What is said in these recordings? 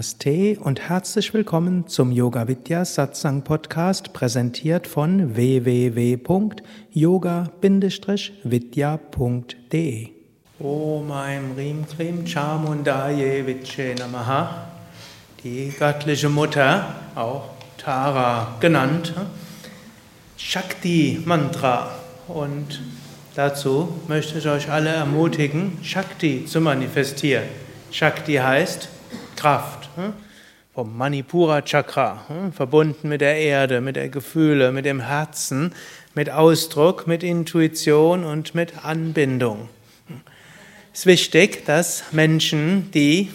Namaste und herzlich willkommen zum Yoga Vidya Satsang Podcast, präsentiert von www.yoga-vidya.de. Om Aim Rim Krim Chamundaye Viche Namaha. Die göttliche Mutter, auch Tara genannt, Shakti Mantra. Und dazu möchte ich euch alle ermutigen, Shakti zu manifestieren. Shakti heißt Kraft. Hm? Vom Manipura Chakra, hm? verbunden mit der Erde, mit der Gefühle, mit dem Herzen, mit Ausdruck, mit Intuition und mit Anbindung. Es ist wichtig, dass Menschen, die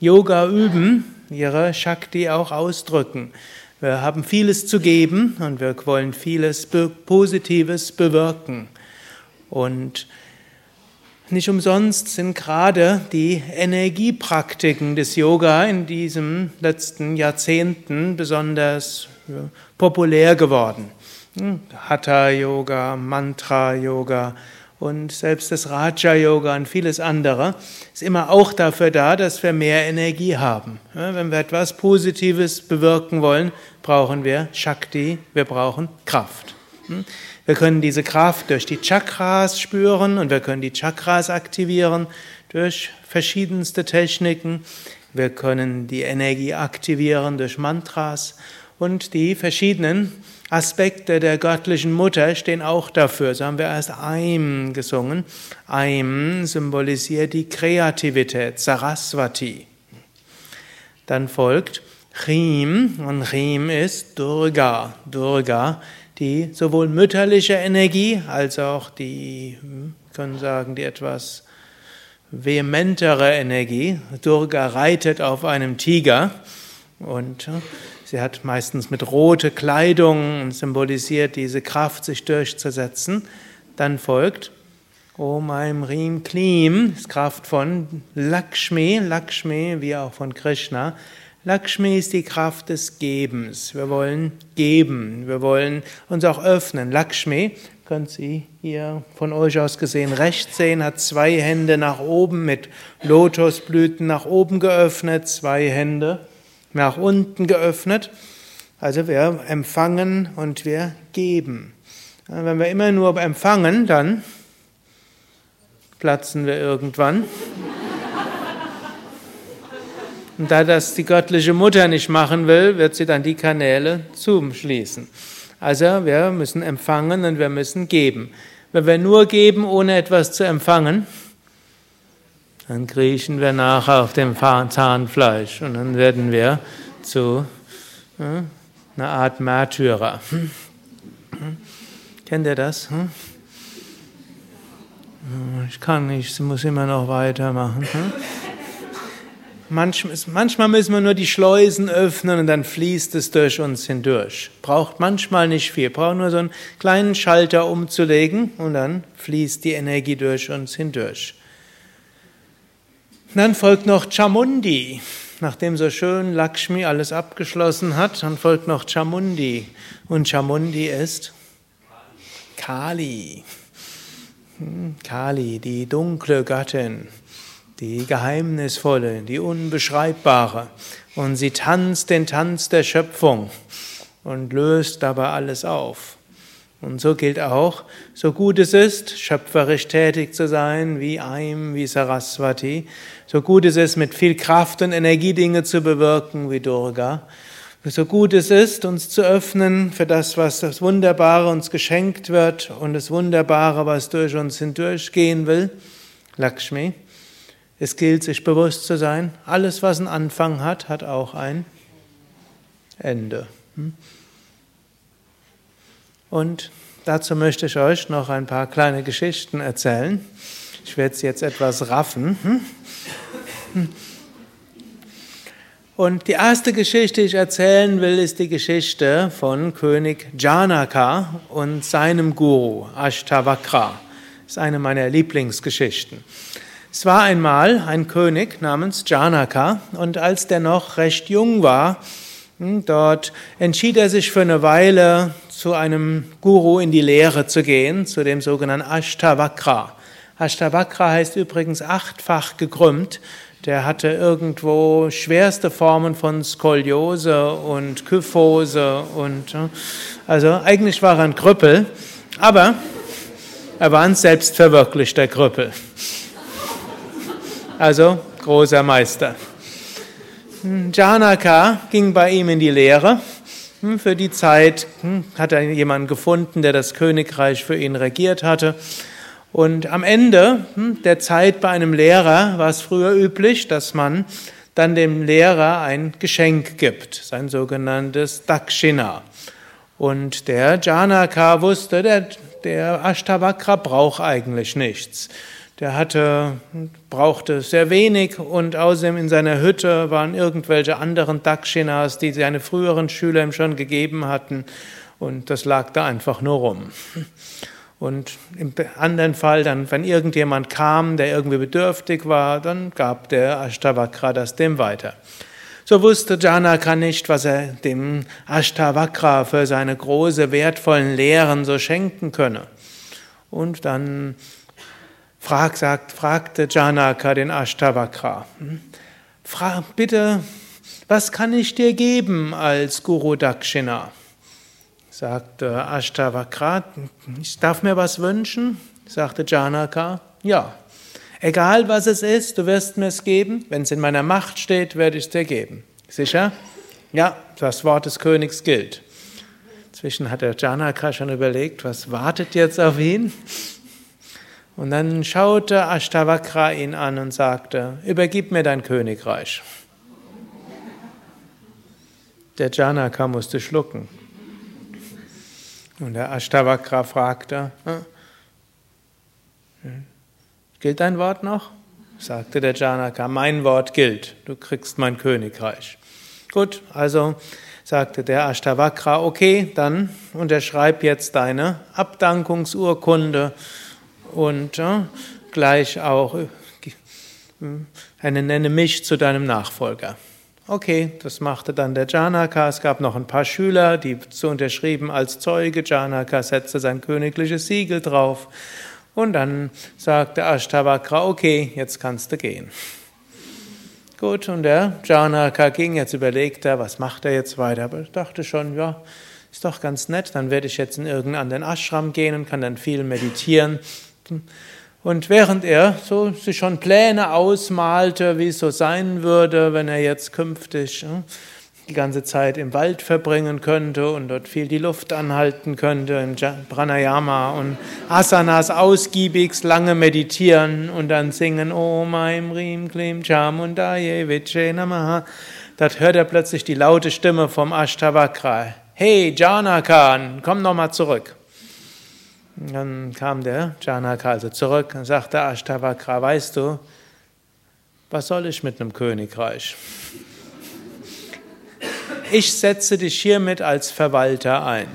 Yoga üben, ihre Shakti auch ausdrücken. Wir haben vieles zu geben und wir wollen vieles Positives bewirken. Und nicht umsonst sind gerade die Energiepraktiken des Yoga in diesen letzten Jahrzehnten besonders populär geworden. Hm, Hatha Yoga, Mantra Yoga und selbst das Raja Yoga und vieles andere ist immer auch dafür da, dass wir mehr Energie haben. Wenn wir etwas Positives bewirken wollen, brauchen wir Shakti, wir brauchen Kraft. Wir können diese Kraft durch die Chakras spüren und wir können die Chakras aktivieren durch verschiedenste Techniken. Wir können die Energie aktivieren durch Mantras und die verschiedenen Aspekte der göttlichen Mutter stehen auch dafür. So haben wir erst Aim gesungen. Aim symbolisiert die Kreativität, Saraswati. Dann folgt Chim und Chim ist Durga. Durga die sowohl mütterliche Energie als auch die, hm, können sagen, die etwas vehementere Energie. Durga reitet auf einem Tiger und hm, sie hat meistens mit rote Kleidung symbolisiert diese Kraft, sich durchzusetzen. Dann folgt Om Aim Rim Klim, Kraft von Lakshmi, Lakshmi wie auch von Krishna. Lakshmi ist die Kraft des Gebens. Wir wollen geben. Wir wollen uns auch öffnen. Lakshmi, könnt Sie hier von euch aus gesehen rechts sehen, hat zwei Hände nach oben mit Lotusblüten nach oben geöffnet, zwei Hände nach unten geöffnet. Also wir empfangen und wir geben. Wenn wir immer nur empfangen, dann platzen wir irgendwann. Und da das die göttliche Mutter nicht machen will, wird sie dann die Kanäle zuschließen. Also wir müssen empfangen und wir müssen geben. Wenn wir nur geben, ohne etwas zu empfangen, dann kriechen wir nachher auf dem Zahnfleisch und dann werden wir zu ja, einer Art Märtyrer. Kennt ihr das? Hm? Ich kann nicht, ich muss immer noch weitermachen. Hm? Manchmal müssen wir nur die Schleusen öffnen und dann fließt es durch uns hindurch. Braucht manchmal nicht viel, braucht nur so einen kleinen Schalter umzulegen und dann fließt die Energie durch uns hindurch. Dann folgt noch Chamundi. Nachdem so schön Lakshmi alles abgeschlossen hat, dann folgt noch Chamundi. Und Chamundi ist Kali. Hm, Kali, die dunkle Göttin die geheimnisvolle, die unbeschreibbare. Und sie tanzt den Tanz der Schöpfung und löst dabei alles auf. Und so gilt auch, so gut es ist, schöpferisch tätig zu sein, wie Aim, wie Saraswati, so gut es ist, mit viel Kraft und Energie Dinge zu bewirken, wie Durga, so gut es ist, uns zu öffnen für das, was das Wunderbare uns geschenkt wird und das Wunderbare, was durch uns hindurchgehen will, Lakshmi, es gilt, sich bewusst zu sein, alles, was einen Anfang hat, hat auch ein Ende. Hm? Und dazu möchte ich euch noch ein paar kleine Geschichten erzählen. Ich werde es jetzt etwas raffen. Hm? Und die erste Geschichte, die ich erzählen will, ist die Geschichte von König Janaka und seinem Guru Ashtavakra. Das ist eine meiner Lieblingsgeschichten. Es war einmal ein König namens Janaka und als der noch recht jung war, hm, dort entschied er sich für eine Weile zu einem Guru in die Lehre zu gehen, zu dem sogenannten Ashtavakra. Ashtavakra heißt übrigens achtfach gekrümmt. der hatte irgendwo schwerste Formen von Skoliose und Kyphose und also eigentlich war er ein Krüppel, aber er war ein selbstverwirklichter Krüppel. Also großer Meister. Janaka ging bei ihm in die Lehre. Für die Zeit hm, hat er jemanden gefunden, der das Königreich für ihn regiert hatte. Und am Ende hm, der Zeit bei einem Lehrer war es früher üblich, dass man dann dem Lehrer ein Geschenk gibt, sein sogenanntes Dakshina. Und der Janaka wusste, der, der Ashtavakra braucht eigentlich nichts. Der hatte, brauchte sehr wenig und außerdem in seiner Hütte waren irgendwelche anderen Dakshinas, die seine früheren Schüler ihm schon gegeben hatten und das lag da einfach nur rum. Und im anderen Fall, dann, wenn irgendjemand kam, der irgendwie bedürftig war, dann gab der Ashtavakra das dem weiter. So wusste Janaka nicht, was er dem Ashtavakra für seine große, wertvollen Lehren so schenken könne. Und dann frag, sagt, fragte Janaka den Ashtavakra, hm, frag, bitte, was kann ich dir geben als Guru Dakshina? sagte Ashtavakra, ich darf mir was wünschen? sagte Janaka, ja. Egal was es ist, du wirst mir es geben. Wenn es in meiner Macht steht, werde ich es dir geben. Sicher? Ja, das Wort des Königs gilt. Inzwischen hat der Janaka schon überlegt, was wartet jetzt auf ihn? Und dann schaute Ashtavakra ihn an und sagte, übergib mir dein Königreich. Der Janaka musste schlucken. Und der Ashtavakra fragte, gilt dein Wort noch? sagte der Janaka, mein Wort gilt, du kriegst mein Königreich. Gut, also sagte der Ashtavakra, okay, dann unterschreib jetzt deine Abdankungsurkunde und gleich auch äh, nenne mich zu deinem Nachfolger. Okay, das machte dann der Janaka. Es gab noch ein paar Schüler, die zu unterschrieben als Zeuge. Janaka setzte sein königliches Siegel drauf. Und dann sagte Ashtavakra, okay, jetzt kannst du gehen. Gut, und der Janaka ging, jetzt überlegt er, was macht er jetzt weiter. Aber ich dachte schon, ja, ist doch ganz nett, dann werde ich jetzt in irgendeinen anderen Ashram gehen und kann dann viel meditieren. Und während er so sich schon Pläne ausmalte, wie es so sein würde, wenn er jetzt künftig hm, die ganze Zeit im Wald verbringen könnte und dort viel die Luft anhalten könnte, im Pranayama und Asanas ausgiebigst lange meditieren und dann singen Om Aim Rim Klim Chamundaye Viche Namaha. Dort hört er plötzlich die laute Stimme vom Ashtavakra. Hey Janakan, komm nochmal zurück. Dann kam der Janaka also zurück und sagte Ashtavakra, weißt du, was soll ich mit einem Königreich? Ich setze dich hiermit als Verwalter ein.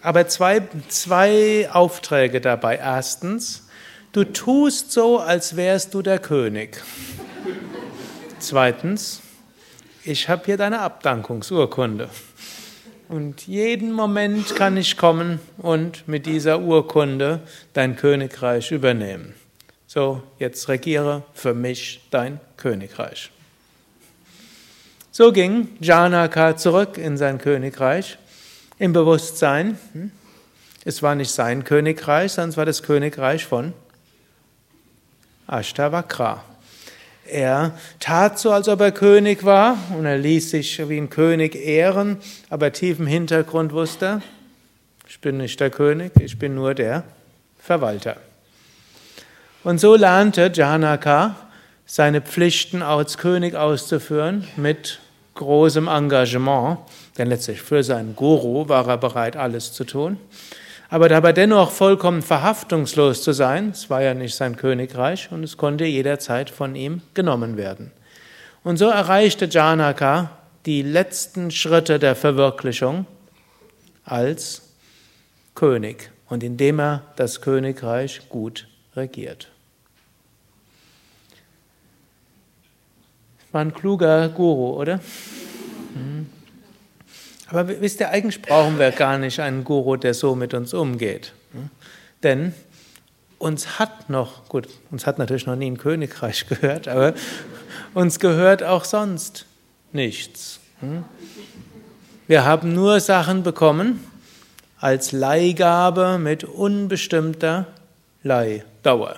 Aber zwei, zwei Aufträge dabei. Erstens, du tust so, als wärst du der König. Zweitens, ich habe hier deine Abdankungsurkunde. Und jeden Moment kann ich kommen und mit dieser Urkunde dein Königreich übernehmen. So, jetzt regiere für mich dein Königreich. So ging Janaka zurück in sein Königreich im Bewusstsein, hm, es war nicht sein Königreich, sondern es war das Königreich von Ashtavakra. Er tat so, als ob er König war und er ließ sich wie ein König ehren, aber tief im Hintergrund wusste, ich bin nicht der König, ich bin nur der Verwalter. Und so lernte Janaka seine Pflichten als König auszuführen mit großem Engagement, denn letztlich für seinen Guru war er bereit, alles zu tun aber dabei dennoch vollkommen verhaftungslos zu sein, es war ja nicht sein Königreich und es konnte jederzeit von ihm genommen werden. Und so erreichte Janaka die letzten Schritte der Verwirklichung als König und indem er das Königreich gut regiert. War ein kluger Guru, oder? Hm. Aber wisst ihr, eigentlich brauchen wir gar nicht einen Guru, der so mit uns umgeht. Denn uns hat noch, gut, uns hat natürlich noch nie ein Königreich gehört, aber uns gehört auch sonst nichts. Hm? Wir haben nur Sachen bekommen als Leihgabe mit unbestimmter Leihdauer.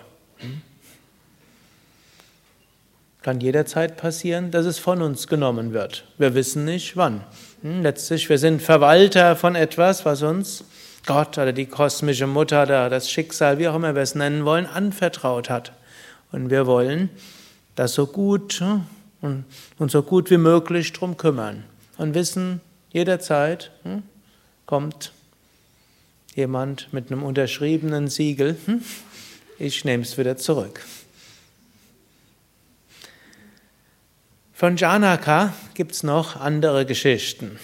Kann jederzeit passieren, dass es von uns genommen wird. Wir wissen nicht wann. Hm, letztlich, wir sind Verwalter von etwas, was uns Gott oder die kosmische Mutter oder das Schicksal, wie auch immer wir es nennen wollen, anvertraut hat. Und wir wollen das so gut hm, und, und so gut wie möglich drum kümmern und wissen, jederzeit hm, kommt jemand mit einem unterschriebenen Siegel, hm, ich nehme es wieder zurück. Von Janaka gibt es noch andere Geschichten.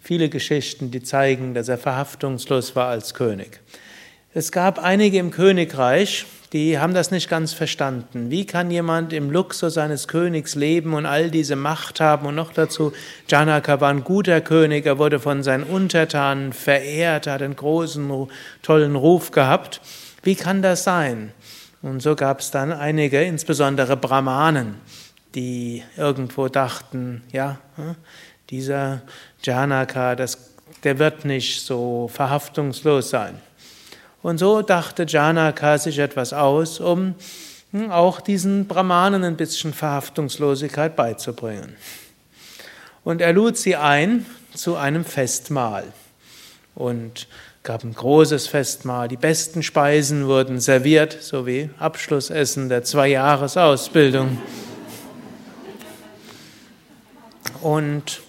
Viele Geschichten, die zeigen, dass er verhaftungslos war als König. Es gab einige im Königreich, die haben das nicht ganz verstanden. Wie kann jemand im Luxus seines Königs leben und all diese Macht haben? Und noch dazu, Janaka war ein guter König, er wurde von seinen Untertanen verehrt, hat einen großen, tollen Ruf gehabt. Wie kann das sein? Und so gab es dann einige, insbesondere Brahmanen, die irgendwo dachten, ja, hm, dieser Janaka, das, der wird nicht so verhaftungslos sein. Und so dachte Janaka sich etwas aus, um hm, auch diesen Brahmanen ein bisschen Verhaftungslosigkeit beizubringen. Und er lud sie ein zu einem Festmahl und gab ein großes Festmahl. Die besten Speisen wurden serviert, sowie Abschlussessen der zwei Jahresausbildung. Und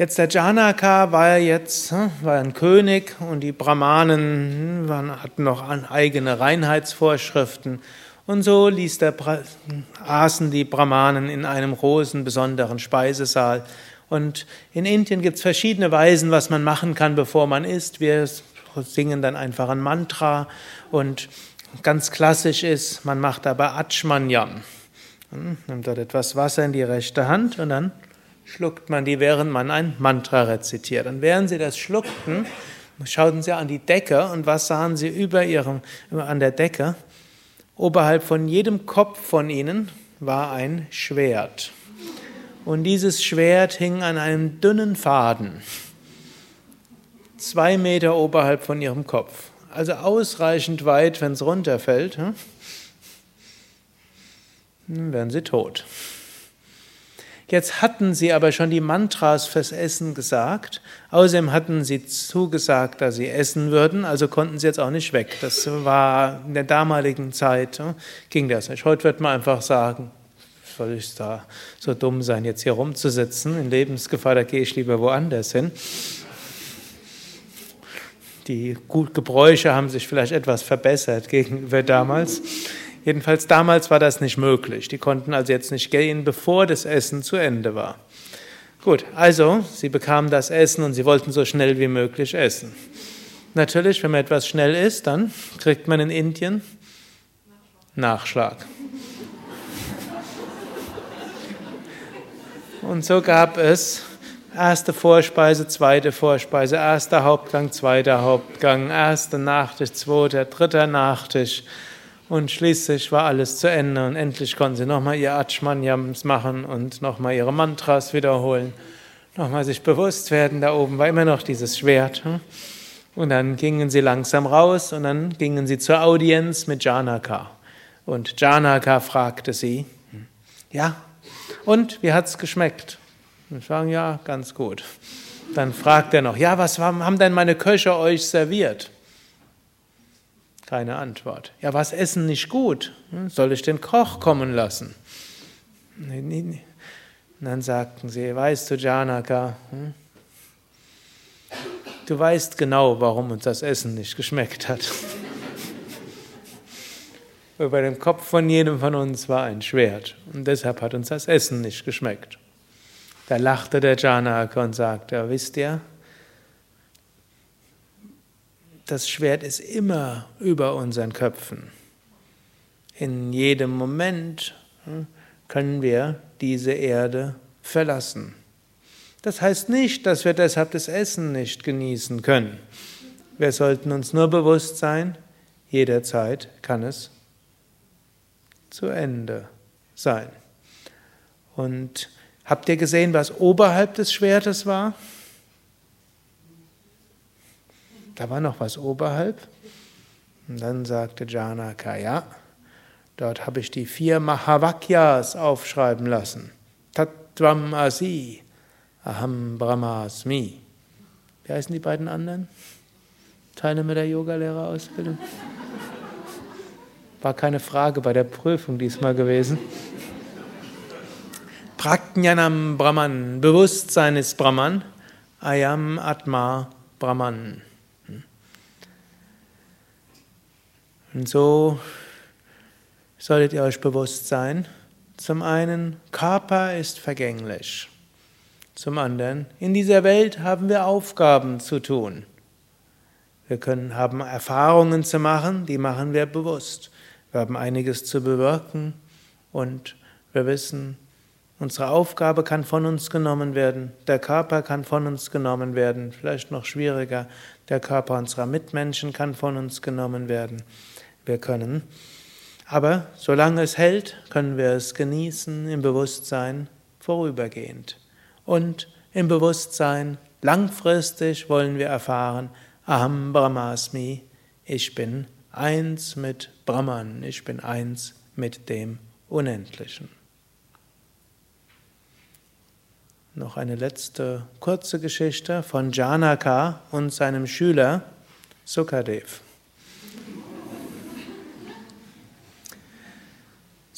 Jetzt der Janaka war jetzt hm, war ein König und die Brahmanen hm, waren, hatten noch eigene Reinheitsvorschriften. Und so ließ der, aßen die Brahmanen in einem großen, besonderen Speisesaal. Und in Indien gibt es verschiedene Weisen, was man machen kann, bevor man isst. Wir singen dann einfach ein Mantra und ganz klassisch ist, man macht aber Achmanyam. Hm, nimmt dort etwas Wasser in die rechte Hand und dann schluckt man die, während man ein Mantra rezitiert. Und während sie das schluckten, schauten sie an die Decke und was sahen sie über ihrem, an der Decke? Oberhalb von jedem Kopf von ihnen war ein Schwert. Und dieses Schwert hing an einem dünnen Faden, zwei Meter oberhalb von ihrem Kopf. Also ausreichend weit, wenn es runterfällt, hm? dann werden sie tot. Jetzt hatten sie aber schon die Mantras fürs Essen gesagt. Außerdem hatten sie zugesagt, dass sie essen würden, also konnten sie jetzt auch nicht weg. Das war in der damaligen Zeit, ging das nicht. Heute wird man einfach sagen, soll ich da so dumm sein, jetzt hier rumzusitzen? In Lebensgefahr, da gehe ich lieber woanders hin. Die Gebräuche haben sich vielleicht etwas verbessert gegenüber damals. Jedenfalls damals war das nicht möglich. Die konnten also jetzt nicht gehen, bevor das Essen zu Ende war. Gut, also sie bekamen das Essen und sie wollten so schnell wie möglich essen. Natürlich, wenn man etwas schnell isst, dann kriegt man in Indien Nachschlag. Und so gab es erste Vorspeise, zweite Vorspeise, erster Hauptgang, zweiter Hauptgang, erster Nachtisch, zweiter, dritter Nachtisch. Und schließlich war alles zu Ende und endlich konnten sie nochmal ihr Achmanyams machen und nochmal ihre Mantras wiederholen. Nochmal sich bewusst werden, da oben war immer noch dieses Schwert. Hm? Und dann gingen sie langsam raus und dann gingen sie zur Audienz mit Janaka. Und Janaka fragte sie, ja, und wie hat's geschmeckt? Und sagen, ja, ganz gut. Dann fragt er noch, ja, was haben denn meine Köche euch serviert? Keine Antwort. Ja, was essen nicht gut? Hm, soll ich den Koch kommen lassen? Und dann sagten sie, weißt du, Janaka, hm? du weißt genau, warum uns das Essen nicht geschmeckt hat. Über dem Kopf von jedem von uns war ein Schwert und deshalb hat uns das Essen nicht geschmeckt. Da lachte der Janaka und sagte, wisst ihr, das Schwert ist immer über unseren Köpfen. In jedem Moment hm, können wir diese Erde verlassen. Das heißt nicht, dass wir deshalb das Essen nicht genießen können. Wir sollten uns nur bewusst sein, jederzeit kann es zu Ende sein. Und habt ihr gesehen, was oberhalb des Schwertes war? Da war noch was oberhalb. Und dann sagte Janaka, ja, dort habe ich die vier Mahavakyas aufschreiben lassen. Tattvam Asi, Aham Brahmasmi. Wie heißen die beiden anderen? Teilnehmer der Yogalehrerausbildung? War keine Frage bei der Prüfung diesmal gewesen. Pragnanam Brahman, Bewusstsein ist Brahman, Ayam Atma Brahman. Und so solltet ihr euch bewusst sein, zum einen, Körper ist vergänglich. Zum anderen, in dieser Welt haben wir Aufgaben zu tun. Wir können, haben Erfahrungen zu machen, die machen wir bewusst. Wir haben einiges zu bewirken und wir wissen, unsere Aufgabe kann von uns genommen werden, der Körper kann von uns genommen werden, vielleicht noch schwieriger, der Körper unserer Mitmenschen kann von uns genommen werden wir können. Aber solange es hält, können wir es genießen im Bewusstsein vorübergehend. Und im Bewusstsein langfristig wollen wir erfahren, Aham Brahmasmi, ich bin eins mit Brahman, ich bin eins mit dem Unendlichen. Noch eine letzte kurze Geschichte von Janaka und seinem Schüler Sukadev.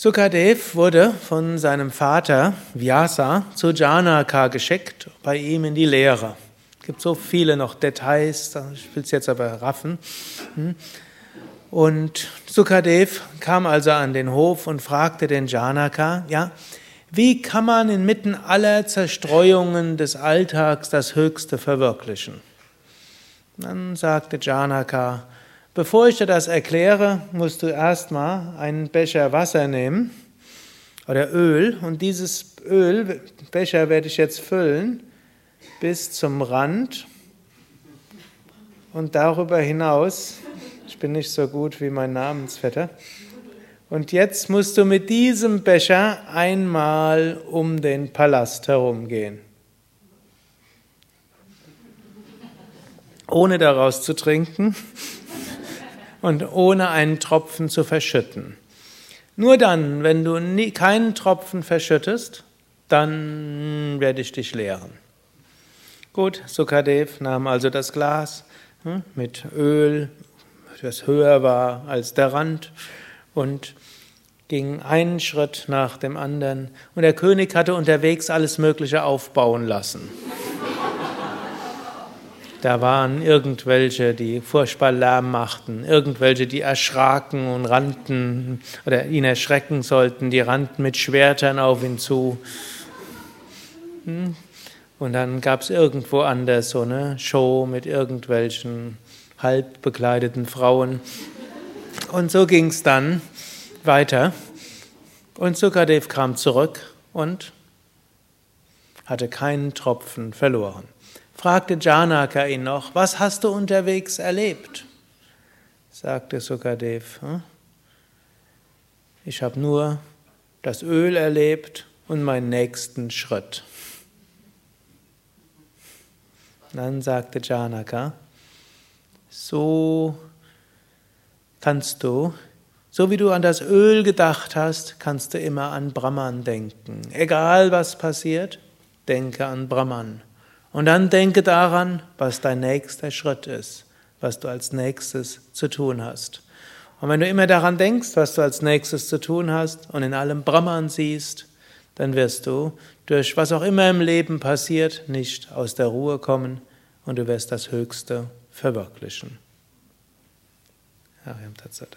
Sukadev wurde von seinem Vater Vyasa zu Janaka geschickt, bei ihm in die Lehre. Es gibt so viele noch Details, ich will es jetzt aber raffen. Hm? Und Sukadev kam also an den Hof und fragte den Janaka, ja, wie kann man inmitten aller Zerstreuungen des Alltags das Höchste verwirklichen? Dann sagte Janaka, Bevor ich dir das erkläre, musst du erstmal einen Becher Wasser nehmen oder Öl. Und dieses Öl, Becher werde ich jetzt füllen bis zum Rand. Und darüber hinaus, ich bin nicht so gut wie mein Namensvetter, und jetzt musst du mit diesem Becher einmal um den Palast herumgehen. Ohne daraus zu trinken und ohne einen Tropfen zu verschütten. Nur dann, wenn du nie, keinen Tropfen verschüttest, dann werde ich dich lehren. Gut, Sukadev nahm also das Glas hm, mit Öl, das höher war als der Rand, und ging einen Schritt nach dem anderen. Und der König hatte unterwegs alles Mögliche aufbauen lassen. Da waren irgendwelche, die furchtbar Lärm machten, irgendwelche, die erschraken und rannten oder ihn erschrecken sollten, die rannten mit Schwertern auf ihn zu. Hm? Und dann gab es irgendwo anders so eine Show mit irgendwelchen halb bekleideten Frauen. Und so ging es dann weiter. Und Sukadev kam zurück und hatte keinen Tropfen verloren fragte Janaka ihn noch, was hast du unterwegs erlebt? sagte Sukadev, hm? ich habe nur das Öl erlebt und meinen nächsten Schritt. Dann sagte Janaka, so kannst du, so wie du an das Öl gedacht hast, kannst du immer an Brahman denken. Egal was passiert, denke an Brahman. Und dann denke daran, was dein nächster Schritt ist, was du als nächstes zu tun hast. Und wenn du immer daran denkst, was du als nächstes zu tun hast und in allem Brahman siehst, dann wirst du durch was auch immer im Leben passiert, nicht aus der Ruhe kommen und du wirst das Höchste verwirklichen. Ariam Tatsat.